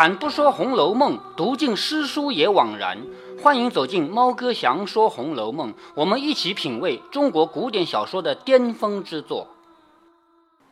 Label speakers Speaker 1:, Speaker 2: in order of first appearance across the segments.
Speaker 1: 开坛不说《红楼梦》，读尽诗书也枉然。欢迎走进猫哥祥说《红楼梦》，我们一起品味中国古典小说的巅峰之作。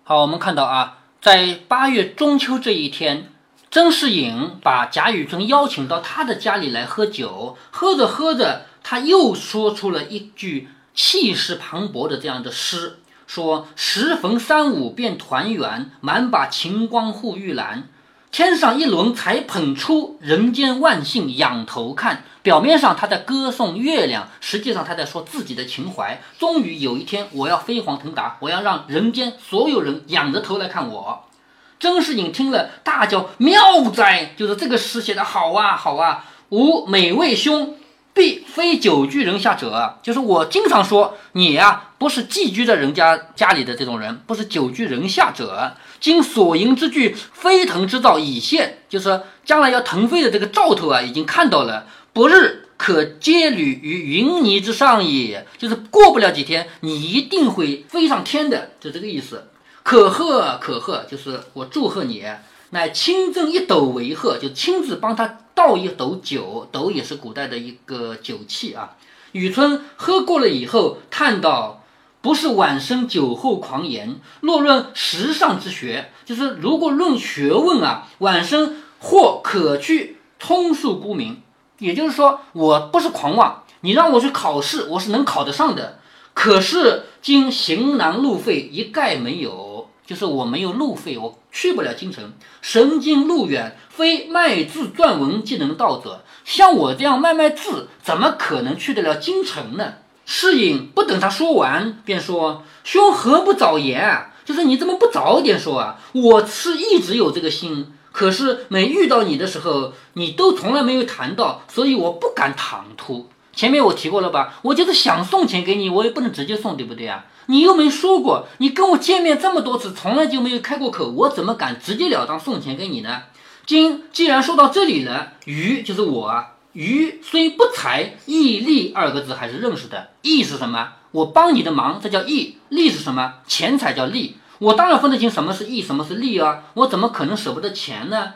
Speaker 1: 好，我们看到啊，在八月中秋这一天，甄士隐把贾雨村邀请到他的家里来喝酒，喝着喝着，他又说出了一句气势磅礴的这样的诗，说：“时逢三五便团圆，满把晴光护玉兰。”天上一轮才捧出，人间万姓仰头看。表面上他在歌颂月亮，实际上他在说自己的情怀。终于有一天，我要飞黄腾达，我要让人间所有人仰着头来看我。曾士隐听了，大叫妙哉！就是这个诗写的好啊，好啊！吾每谓兄。必非久居人下者，就是我经常说你呀，不是寄居在人家家里的这种人，不是久居人下者。今所迎之具飞腾之兆已现，就是将来要腾飞的这个兆头啊，已经看到了。不日可接履于云泥之上也，就是过不了几天，你一定会飞上天的，就这个意思。可贺可贺，就是我祝贺你。乃亲赠一斗为贺，就亲自帮他倒一斗酒，斗也是古代的一个酒器啊。雨村喝过了以后，叹道：“不是晚生酒后狂言，若论时尚之学，就是如果论学问啊，晚生或可去通述孤名。也就是说，我不是狂妄，你让我去考试，我是能考得上的。可是今行囊路费一概没有。”就是我没有路费，我去不了京城。神经路远，非卖字撰文即能到者。像我这样卖卖字，怎么可能去得了京城呢？士隐不等他说完，便说：“兄何不早言？就是你怎么不早点说啊？我是一直有这个心，可是每遇到你的时候，你都从来没有谈到，所以我不敢唐突。前面我提过了吧？我就是想送钱给你，我也不能直接送，对不对啊？”你又没说过，你跟我见面这么多次，从来就没有开过口，我怎么敢直截了当送钱给你呢？今既然说到这里了，鱼就是我，余虽不才，义利二个字还是认识的。义是什么？我帮你的忙，这叫义。利是什么？钱财叫利。我当然分得清什么是义，什么是利啊！我怎么可能舍不得钱呢？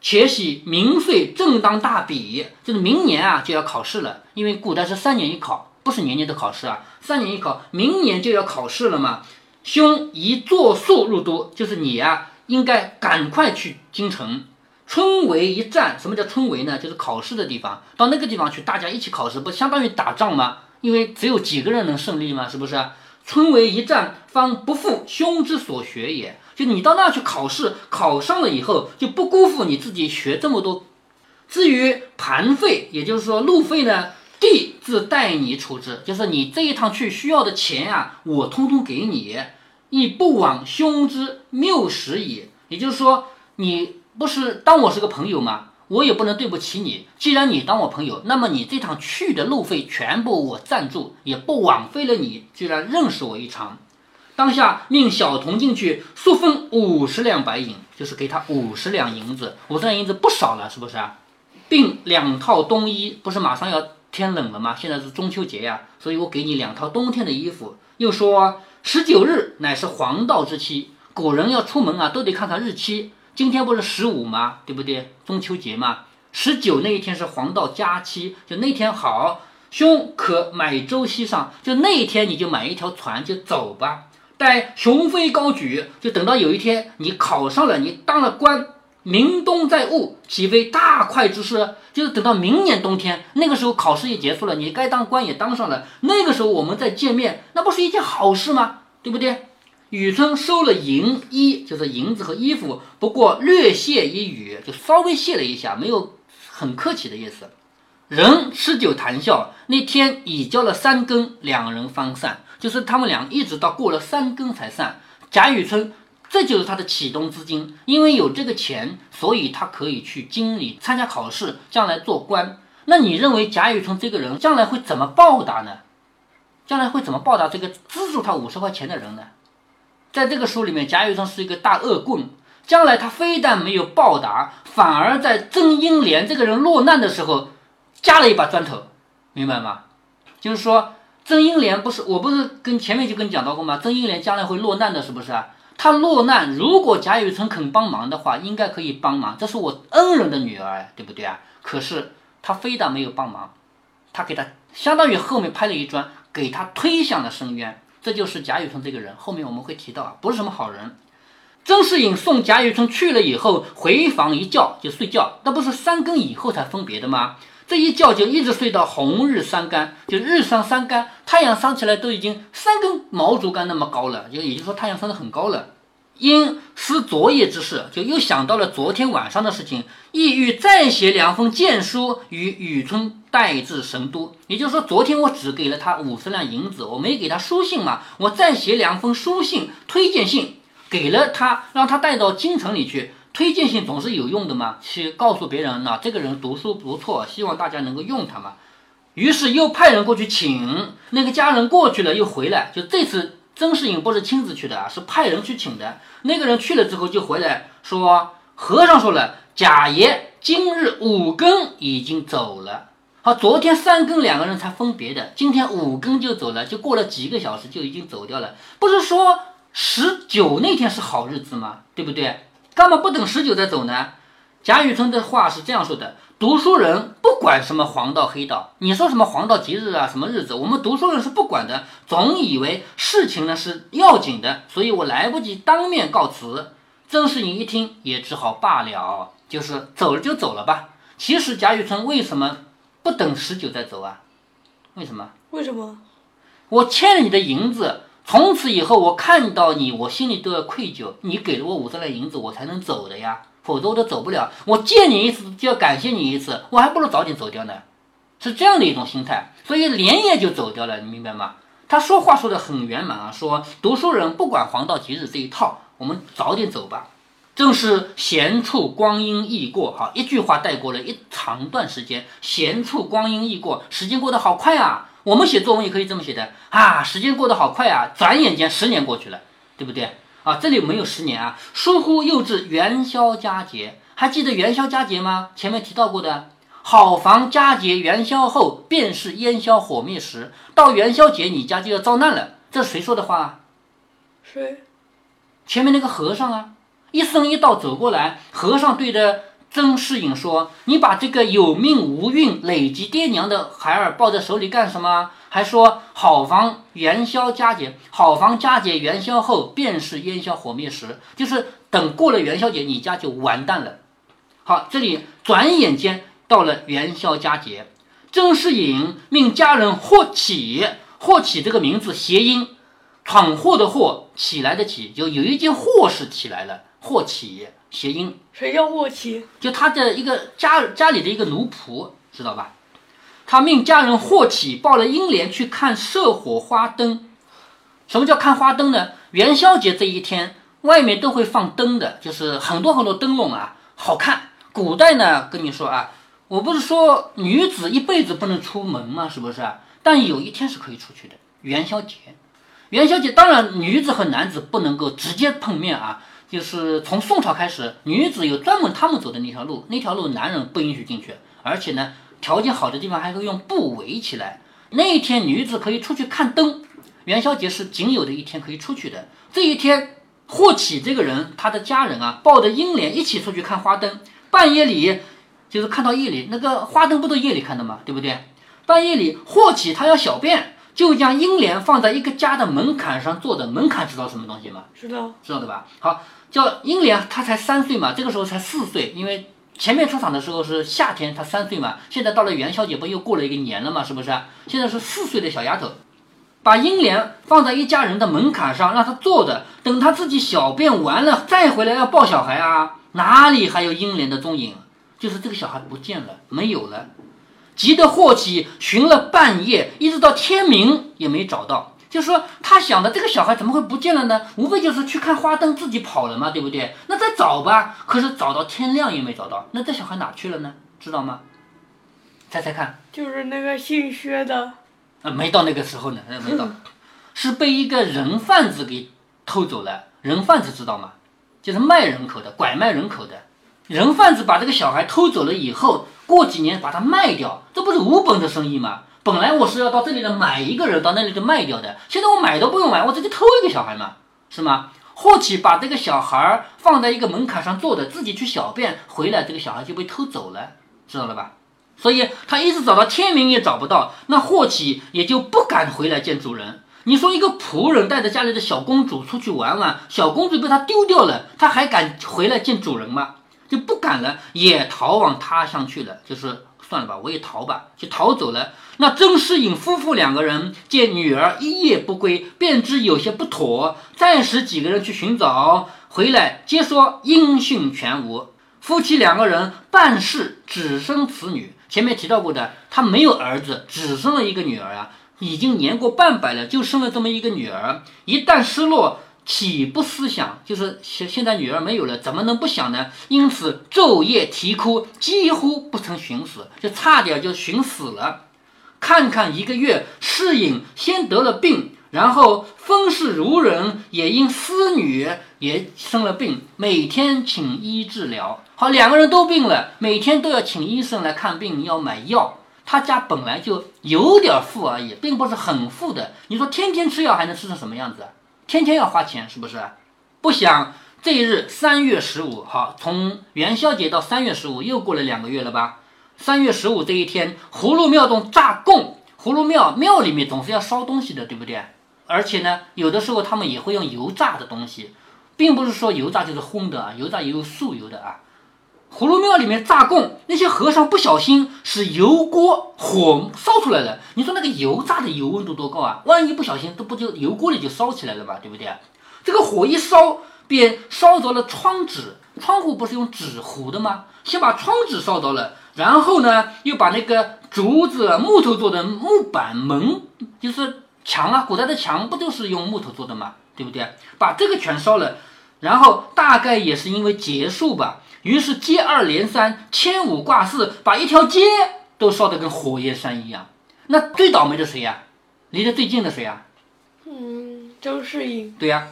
Speaker 1: 且喜明岁正当大比，就是明年啊就要考试了，因为古代是三年一考。不是年年的考试啊，三年一考，明年就要考试了嘛。兄宜作速入都，就是你啊，应该赶快去京城。春闱一战，什么叫春闱呢？就是考试的地方，到那个地方去，大家一起考试，不相当于打仗吗？因为只有几个人能胜利吗？是不是？春闱一战，方不负兄之所学也。就你到那去考试，考上了以后，就不辜负你自己学这么多。至于盘费，也就是说路费呢？弟自代你处置，就是你这一趟去需要的钱啊，我通通给你，亦不枉兄之谬识也。也就是说，你不是当我是个朋友吗？我也不能对不起你。既然你当我朋友，那么你这趟去的路费全部我赞助，也不枉费了你。居然认识我一场，当下命小童进去速分五十两白银，就是给他五十两银子，五十两银子不少了，是不是啊？并两套冬衣，不是马上要。天冷了吗？现在是中秋节呀，所以我给你两套冬天的衣服。又说十九日乃是黄道之期，古人要出门啊，都得看看日期。今天不是十五吗？对不对？中秋节嘛，十九那一天是黄道佳期，就那天好，兄可买舟西上，就那一天你就买一条船就走吧。待雄飞高举，就等到有一天你考上了，你当了官。明冬在物，岂非大快之事？就是等到明年冬天，那个时候考试也结束了，你该当官也当上了，那个时候我们再见面，那不是一件好事吗？对不对？雨村收了银衣，就是银子和衣服，不过略谢一语，就稍微谢了一下，没有很客气的意思。人吃酒谈笑，那天已交了三更，两人方散，就是他们俩一直到过了三更才散。贾雨村。这就是他的启动资金，因为有这个钱，所以他可以去京里参加考试，将来做官。那你认为贾雨村这个人将来会怎么报答呢？将来会怎么报答这个资助他五十块钱的人呢？在这个书里面，贾雨村是一个大恶棍，将来他非但没有报答，反而在曾英莲这个人落难的时候加了一把砖头，明白吗？就是说，曾英莲不是，我不是跟前面就跟你讲到过吗？曾英莲将来会落难的，是不是啊？他落难，如果贾雨村肯帮忙的话，应该可以帮忙。这是我恩人的女儿，对不对啊？可是他非但没有帮忙，他给他相当于后面拍了一砖，给他推向了深渊。这就是贾雨村这个人，后面我们会提到啊，不是什么好人。曾世隐送贾雨村去了以后，回房一觉就睡觉，那不是三更以后才分别的吗？这一觉就一直睡到红日三竿，就日上三竿，太阳升起来都已经三根毛竹竿那么高了，就也就是说太阳升得很高了。因思昨夜之事，就又想到了昨天晚上的事情，意欲再写两封荐书与雨村带至神都。也就是说，昨天我只给了他五十两银子，我没给他书信嘛，我再写两封书信推荐信给了他，让他带到京城里去。推荐信总是有用的嘛，去告诉别人呢，这个人读书不错，希望大家能够用他嘛。于是又派人过去请那个家人过去了，又回来。就这次曾世隐不是亲自去的啊，是派人去请的。那个人去了之后就回来说，和尚说了，贾爷今日五更已经走了。好，昨天三更两个人才分别的，今天五更就走了，就过了几个小时就已经走掉了。不是说十九那天是好日子吗？对不对？干嘛不等十九再走呢？贾雨村的话是这样说的：读书人不管什么黄道黑道，你说什么黄道吉日啊，什么日子，我们读书人是不管的，总以为事情呢是要紧的，所以我来不及当面告辞。曾世隐一听，也只好罢了，就是走了就走了吧。其实贾雨村为什么不等十九再走啊？为什么？
Speaker 2: 为什么？
Speaker 1: 我欠了你的银子。从此以后，我看到你，我心里都要愧疚。你给了我五十两银子，我才能走的呀，否则我都走不了。我见你一次就要感谢你一次，我还不如早点走掉呢，是这样的一种心态。所以连夜就走掉了，你明白吗？他说话说的很圆满啊，说读书人不管黄道吉日这一套，我们早点走吧。正是闲处光阴易过，哈，一句话带过了一长段时间。闲处光阴易过，时间过得好快啊。我们写作文也可以这么写的啊，时间过得好快啊，转眼间十年过去了，对不对啊？这里没有十年啊，疏忽又至元宵佳节，还记得元宵佳节吗？前面提到过的，好房佳节元宵后，便是烟消火灭时。到元宵节，你家就要遭难了。这是谁说的话？
Speaker 2: 啊谁？
Speaker 1: 前面那个和尚啊，一生一道走过来，和尚对着。曾世隐说：“你把这个有命无运、累及爹娘的孩儿抱在手里干什么？还说好防元宵佳节，好防佳节元宵后便是烟消火灭时，就是等过了元宵节，你家就完蛋了。好，这里转眼间到了元宵佳节，曾世隐命家人霍启，霍启这个名字谐音，闯祸的祸，起来的起，就有一件祸事起来了，霍启。”谐音，
Speaker 2: 谁叫霍启？
Speaker 1: 就他的一个家家里的一个奴仆，知道吧？他命家人霍启抱了英莲去看社火花灯。什么叫看花灯呢？元宵节这一天，外面都会放灯的，就是很多很多灯笼啊，好看。古代呢，跟你说啊，我不是说女子一辈子不能出门吗？是不是？但有一天是可以出去的，元宵节。元宵节当然女子和男子不能够直接碰面啊。就是从宋朝开始，女子有专门他们走的那条路，那条路男人不允许进去，而且呢，条件好的地方还会用布围起来。那一天女子可以出去看灯，元宵节是仅有的一天可以出去的。这一天，霍启这个人，他的家人啊，抱着英莲一起出去看花灯。半夜里，就是看到夜里那个花灯，不都夜里看的吗？对不对？半夜里，霍启他要小便。就将英莲放在一个家的门槛上坐着，门槛知道什么东西吗？
Speaker 2: 知道，
Speaker 1: 知道对吧？好，叫英莲，她才三岁嘛，这个时候才四岁，因为前面出场的时候是夏天，她三岁嘛，现在到了元宵节不又过了一个年了嘛，是不是？现在是四岁的小丫头，把英莲放在一家人的门槛上，让她坐着，等她自己小便完了再回来要抱小孩啊，哪里还有英莲的踪影？就是这个小孩不见了，没有了。急得霍启寻了半夜，一直到天明也没找到。就是说，他想的这个小孩怎么会不见了呢？无非就是去看花灯，自己跑了嘛，对不对？那再找吧。可是找到天亮也没找到。那这小孩哪去了呢？知道吗？猜猜看。
Speaker 2: 就是那个姓薛的。
Speaker 1: 啊，没到那个时候呢，没到，是被一个人贩子给偷走了。人贩子知道吗？就是卖人口的，拐卖人口的。人贩子把这个小孩偷走了以后。过几年把它卖掉，这不是无本的生意吗？本来我是要到这里来买一个人，到那里就卖掉的。现在我买都不用买，我直接偷一个小孩嘛，是吗？霍启把这个小孩放在一个门槛上坐着，自己去小便，回来这个小孩就被偷走了，知道了吧？所以他一直找到天明也找不到，那霍启也就不敢回来见主人。你说一个仆人带着家里的小公主出去玩玩，小公主被他丢掉了，他还敢回来见主人吗？就不敢了，也逃往他乡去了。就是算了吧，我也逃吧，就逃走了。那曾士隐夫妇两个人见女儿一夜不归，便知有些不妥，暂时几个人去寻找，回来皆说音讯全无。夫妻两个人办事只生此女，前面提到过的，他没有儿子，只生了一个女儿啊。已经年过半百了，就生了这么一个女儿，一旦失落，岂不思想？就是现现在女儿没有了，怎么能不想呢？因此昼夜啼哭，几乎不曾寻死，就差点就寻死了。看看一个月，适应先得了病，然后封氏孺人也因思女也生了病，每天请医治疗。好，两个人都病了，每天都要请医生来看病，要买药。他家本来就有点富而已，并不是很富的。你说天天吃药还能吃成什么样子？天天要花钱，是不是？不想这一日三月十五，好，从元宵节到三月十五又过了两个月了吧？三月十五这一天，葫芦庙中炸供，葫芦庙庙里面总是要烧东西的，对不对？而且呢，有的时候他们也会用油炸的东西，并不是说油炸就是荤的啊，油炸也有素油的啊。葫芦庙里面炸供，那些和尚不小心使油锅火烧出来了。你说那个油炸的油温度多高啊？万一不小心，都不就油锅里就烧起来了嘛，对不对？这个火一烧，便烧着了窗纸。窗户不是用纸糊的吗？先把窗纸烧着了，然后呢，又把那个竹子、木头做的木板门，就是墙啊，古代的墙不都是用木头做的吗？对不对？把这个全烧了，然后大概也是因为结束吧。于是接二连三，牵五挂四，把一条街都烧得跟火焰山一样。那最倒霉的谁呀？离得最近的谁呀？
Speaker 2: 嗯，周世隐。
Speaker 1: 对呀，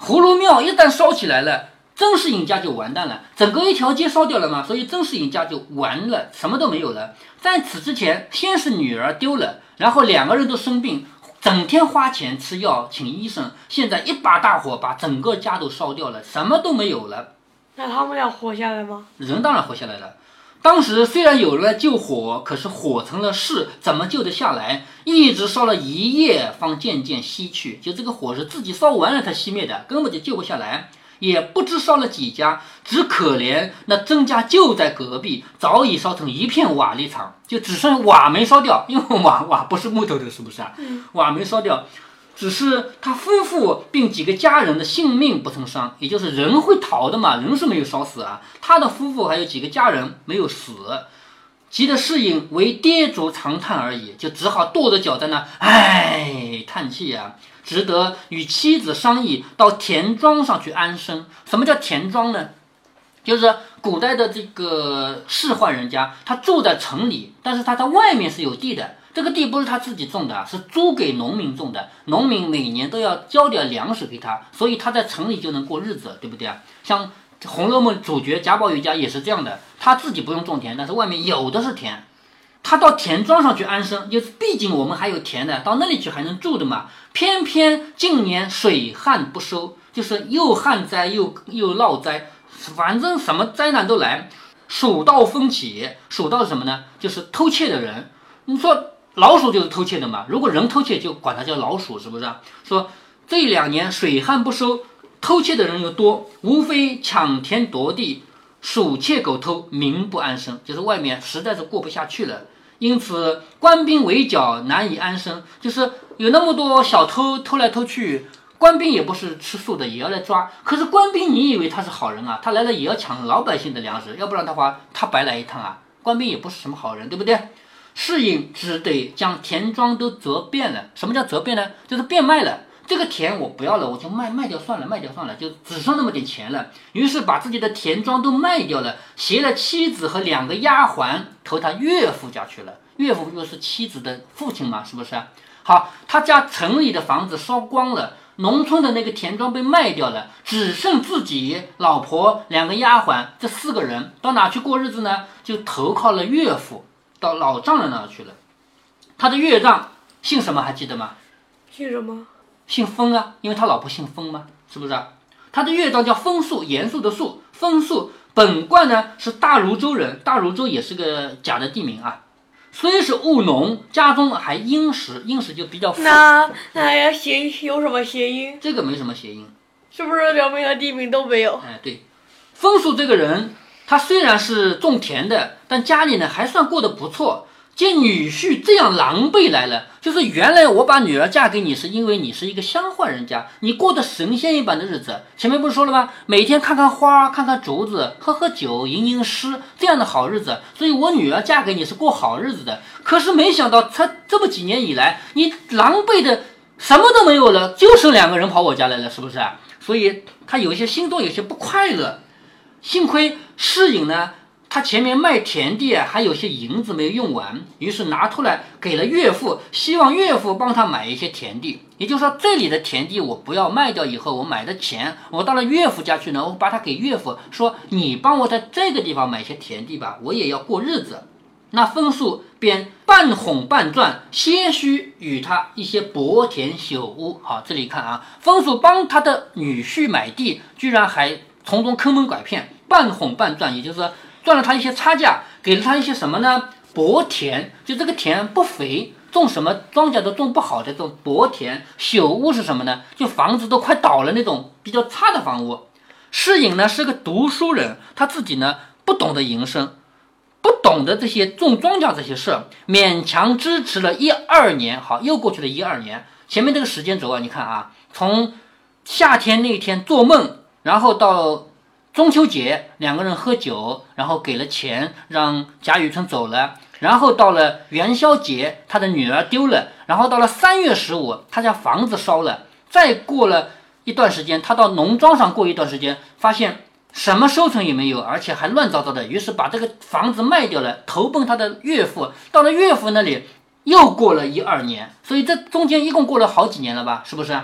Speaker 1: 葫芦庙一旦烧起来了，曾世隐家就完蛋了，整个一条街烧掉了嘛，所以曾世隐家就完了，什么都没有了。在此之前，先是女儿丢了，然后两个人都生病，整天花钱吃药请医生，现在一把大火把整个家都烧掉了，什么都没有了。
Speaker 2: 那他们俩活下来吗？
Speaker 1: 人当然活下来了。当时虽然有人来救火，可是火成了势，怎么救得下来？一直烧了一夜，方渐渐熄去。就这个火是自己烧完了才熄灭的，根本就救不下来。也不知烧了几家，只可怜那曾家就在隔壁，早已烧成一片瓦砾场，就只剩瓦没烧掉，因为瓦瓦不是木头的，是不是啊？瓦没烧掉。只是他夫妇并几个家人的性命不曾伤，也就是人会逃的嘛，人是没有烧死啊。他的夫妇还有几个家人没有死，急得适应为跌足长叹而已，就只好跺着脚在那唉叹气啊，只得与妻子商议到田庄上去安身。什么叫田庄呢？就是古代的这个仕宦人家，他住在城里，但是他在外面是有地的。这个地不是他自己种的，是租给农民种的。农民每年都要交点粮食给他，所以他在城里就能过日子，对不对啊？像《红楼梦》主角贾宝玉家也是这样的，他自己不用种田，但是外面有的是田，他到田庄上去安身，就是毕竟我们还有田的，到那里去还能住的嘛。偏偏近年水旱不收，就是又旱灾又又涝灾，反正什么灾难都来，蜀道风起。蜀道是什么呢？就是偷窃的人。你说。老鼠就是偷窃的嘛，如果人偷窃，就管它叫老鼠，是不是？啊说这两年水旱不收，偷窃的人又多，无非抢田夺地，鼠窃狗偷，民不安生，就是外面实在是过不下去了，因此官兵围剿，难以安生。就是有那么多小偷偷来偷去，官兵也不是吃素的，也要来抓。可是官兵，你以为他是好人啊？他来了也要抢老百姓的粮食，要不然的话，他白来一趟啊！官兵也不是什么好人，对不对？适应只得将田庄都折变了。什么叫折变呢？就是变卖了。这个田我不要了，我就卖卖掉算了，卖掉算了，就只剩那么点钱了。于是把自己的田庄都卖掉了，携了妻子和两个丫鬟投他岳父家去了。岳父又是妻子的父亲嘛，是不是？好，他家城里的房子烧光了，农村的那个田庄被卖掉了，只剩自己、老婆、两个丫鬟这四个人到哪去过日子呢？就投靠了岳父。到老丈人那儿去了，他的岳丈姓什么还记得吗？
Speaker 2: 姓什么？
Speaker 1: 姓封啊，因为他老婆姓封嘛。是不是？他的岳丈叫封肃，严肃的肃，封肃本贯呢是大如州人，大如州也是个假的地名啊。虽是务农，家中还殷实，殷实就比较富。
Speaker 2: 那那要谐有什么谐音？
Speaker 1: 这个没什么谐音。
Speaker 2: 是不是表明的地名都没有？
Speaker 1: 哎，对，风肃这个人，他虽然是种田的，但家里呢还算过得不错。见女婿这样狼狈来了，就是原来我把女儿嫁给你，是因为你是一个乡宦人家，你过得神仙一般的日子。前面不是说了吗？每天看看花，看看竹子，喝喝酒，吟吟诗，这样的好日子。所以我女儿嫁给你是过好日子的。可是没想到，才这么几年以来，你狼狈的什么都没有了，就剩两个人跑我家来了，是不是？所以他有些心中有些不快乐。幸亏适隐呢。他前面卖田地啊，还有些银子没有用完，于是拿出来给了岳父，希望岳父帮他买一些田地。也就是说，这里的田地我不要卖掉，以后我买的钱，我到了岳父家去呢，我把它给岳父，说你帮我在这个地方买些田地吧，我也要过日子。那风素便半哄半赚，些许与他一些薄田朽屋。好，这里看啊，风素帮他的女婿买地，居然还从中坑蒙拐骗，半哄半赚，也就是。赚了他一些差价，给了他一些什么呢？薄田，就这个田不肥，种什么庄稼都种不好的这种薄田。朽屋是什么呢？就房子都快倒了那种比较差的房屋。世隐呢是个读书人，他自己呢不懂得营生，不懂得这些种庄稼这些事，勉强支持了一二年。好，又过去了一二年。前面这个时间轴啊，你看啊，从夏天那天做梦，然后到。中秋节，两个人喝酒，然后给了钱，让贾雨村走了。然后到了元宵节，他的女儿丢了。然后到了三月十五，他家房子烧了。再过了一段时间，他到农庄上过一段时间，发现什么收成也没有，而且还乱糟糟的。于是把这个房子卖掉了，投奔他的岳父。到了岳父那里，又过了一二年。所以这中间一共过了好几年了吧？是不是？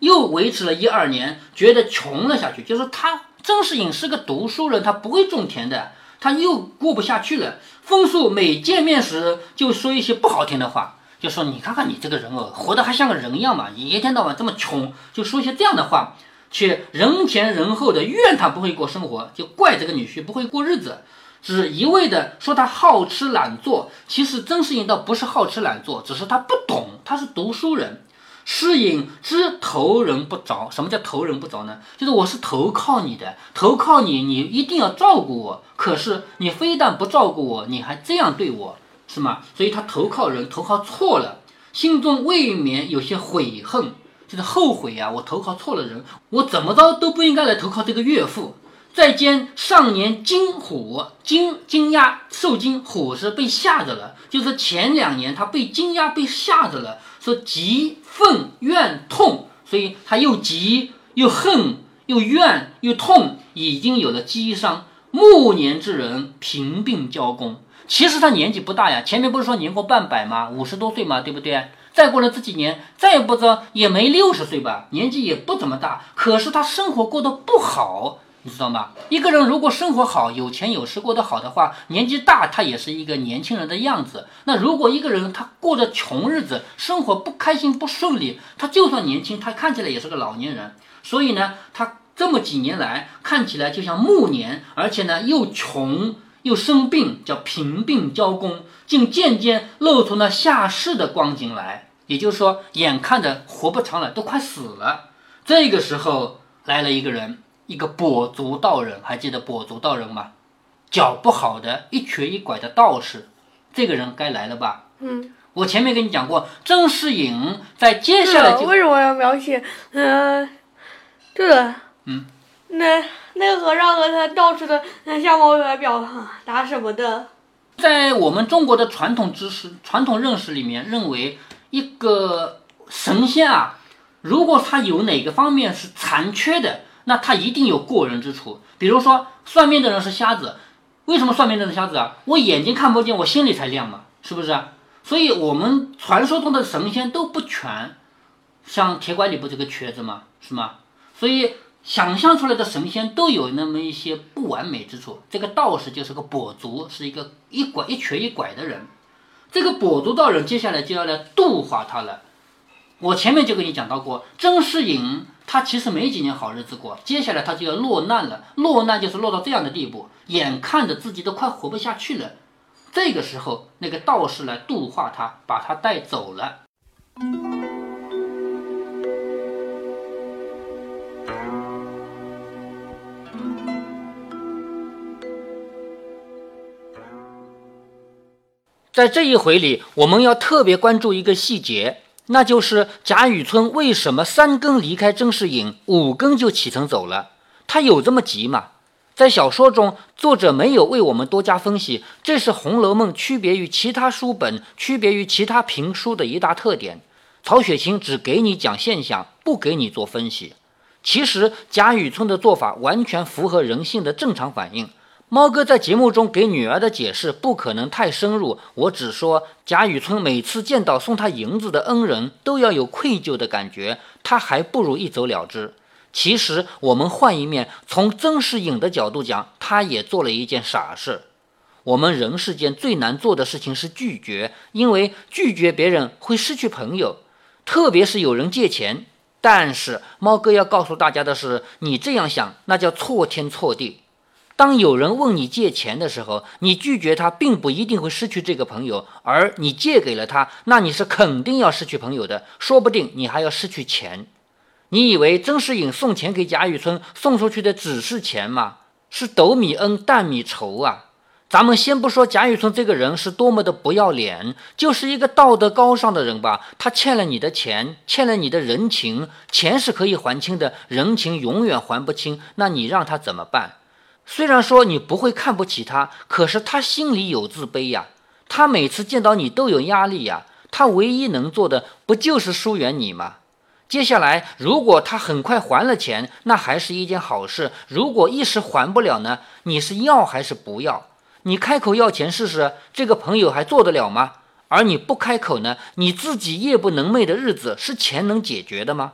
Speaker 1: 又维持了一二年，觉得穷了下去，就是他。曾世隐是个读书人，他不会种田的，他又过不下去了。风素每见面时就说一些不好听的话，就说你看看你这个人哦，活得还像个人一样嘛，一天到晚这么穷，就说一些这样的话，却人前人后的怨他不会过生活，就怪这个女婿不会过日子，只一味的说他好吃懒做。其实曾世隐倒不是好吃懒做，只是他不懂，他是读书人。诗隐知投人不着，什么叫投人不着呢？就是我是投靠你的，投靠你，你一定要照顾我。可是你非但不照顾我，你还这样对我，是吗？所以他投靠人，投靠错了，心中未免有些悔恨，就是后悔呀。我投靠错了人，我怎么着都不应该来投靠这个岳父。再兼上年惊虎惊惊压受惊，虎是被吓着了，就是前两年他被惊压被吓着了，说急愤怨痛，所以他又急又恨又怨又痛，已经有了积伤。暮年之人贫病交工，其实他年纪不大呀，前面不是说年过半百吗？五十多岁嘛，对不对？再过了这几年，再不着也没六十岁吧，年纪也不怎么大，可是他生活过得不好。你知道吗？一个人如果生活好、有钱有势、过得好的话，年纪大他也是一个年轻人的样子。那如果一个人他过着穷日子，生活不开心、不顺利，他就算年轻，他看起来也是个老年人。所以呢，他这么几年来看起来就像暮年，而且呢又穷又生病，叫贫病交工，竟渐渐露出那下世的光景来。也就是说，眼看着活不长了，都快死了。这个时候来了一个人。一个跛足道人，还记得跛足道人吗？脚不好的，一瘸一拐的道士，这个人该来了吧？
Speaker 2: 嗯，
Speaker 1: 我前面跟你讲过，郑士隐在接下来
Speaker 2: 为什么要描写？嗯，这个，
Speaker 1: 嗯，
Speaker 2: 那那个和尚和他道士的相貌来表达什么的？
Speaker 1: 在我们中国的传统知识、传统认识里面，认为一个神仙啊，如果他有哪个方面是残缺的。那他一定有过人之处，比如说算命的人是瞎子，为什么算命的人是瞎子啊？我眼睛看不见，我心里才亮嘛，是不是？所以我们传说中的神仙都不全，像铁拐李不这个瘸子嘛，是吗？所以想象出来的神仙都有那么一些不完美之处。这个道士就是个跛足，是一个一拐一瘸一拐的人。这个跛足道人接下来就要来度化他了。我前面就跟你讲到过，甄士隐。
Speaker 3: 他其实没几年好日子过，接下来他就要落难了。落难就是落到这样的地步，眼看着自己都快活不下去了。这个时候，那个道士来度化他，把他带走了。
Speaker 1: 在这一回里，我们要特别关注一个细节，那就是贾雨村为什么三更离开甄士隐，五更就启程走了？他有这么急吗？在小说中，作者没有为我们多加分析，这是《红楼梦》区别于其他书本、区别于其他评书的一大特点。曹雪芹只给你讲现象，不给你做分析。其实贾雨村的做法完全符合人性的正常反应。猫哥在节目中给女儿的解释不可能太深入，我只说贾雨村每次见到送他银子的恩人，都要有愧疚的感觉，他还不如一走了之。其实我们换一面，从曾世隐的角度讲，他也做了一件傻事。我们人世间最难做的事情是拒绝，因为拒绝别人会失去朋友，特别是有人借钱。但是猫哥要告诉大家的是，你这样想，那叫错天错地。当有人问你借钱的时候，你拒绝他，并不一定会失去这个朋友；而你借给了他，那你是肯定要失去朋友的，说不定你还要失去钱。你以为曾士隐送钱给贾雨村，送出去的只是钱吗？是斗米恩，担米仇啊！咱们先不说贾雨村这个人是多么的不要脸，就是一个道德高尚的人吧，他欠了你的钱，欠了你的人情，钱是可以还清的，人情永远还不清，那你让他怎么办？虽然说你不会看不起他，可是他心里有自卑呀。他每次见到你都有压力呀。他唯一能做的不就是疏远你吗？接下来，如果他很快还了钱，那还是一件好事。如果一时还不了呢？你是要还是不要？你开口要钱试试，这个朋友还做得了吗？而你不开口呢？你自己夜不能寐的日子是钱能解决的吗？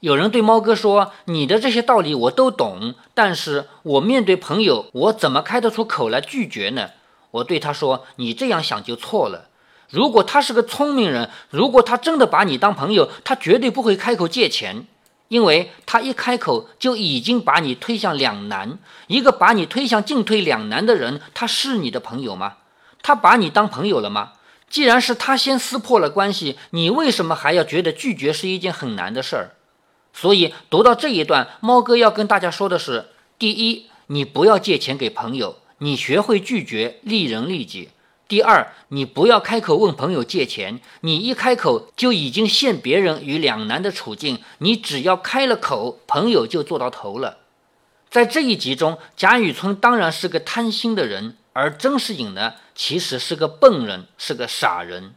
Speaker 1: 有人对猫哥说：“你的这些道理我都懂，但是我面对朋友，我怎么开得出口来拒绝呢？”我对他说：“你这样想就错了。如果他是个聪明人，如果他真的把你当朋友，他绝对不会开口借钱，因为他一开口就已经把你推向两难。一个把你推向进退两难的人，他是你的朋友吗？他把你当朋友了吗？既然是他先撕破了关系，你为什么还要觉得拒绝是一件很难的事儿？”所以读到这一段，猫哥要跟大家说的是：第一，你不要借钱给朋友，你学会拒绝，利人利己；第二，你不要开口问朋友借钱，你一开口就已经陷别人于两难的处境。你只要开了口，朋友就做到头了。在这一集中，贾雨村当然是个贪心的人，而曾士隐呢，其实是个笨人，是个傻人。《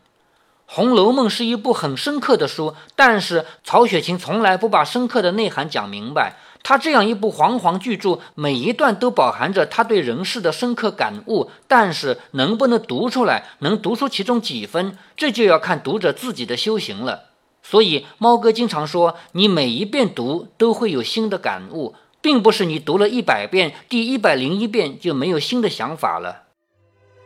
Speaker 1: 红楼梦》是一部很深刻的书，但是曹雪芹从来不把深刻的内涵讲明白。他这样一部煌煌巨著，每一段都饱含着他对人世的深刻感悟，但是能不能读出来，能读出其中几分，这就要看读者自己的修行了。所以，猫哥经常说，你每一遍读都会有新的感悟，并不是你读了一百遍，第一百零一遍就没有新的想法了。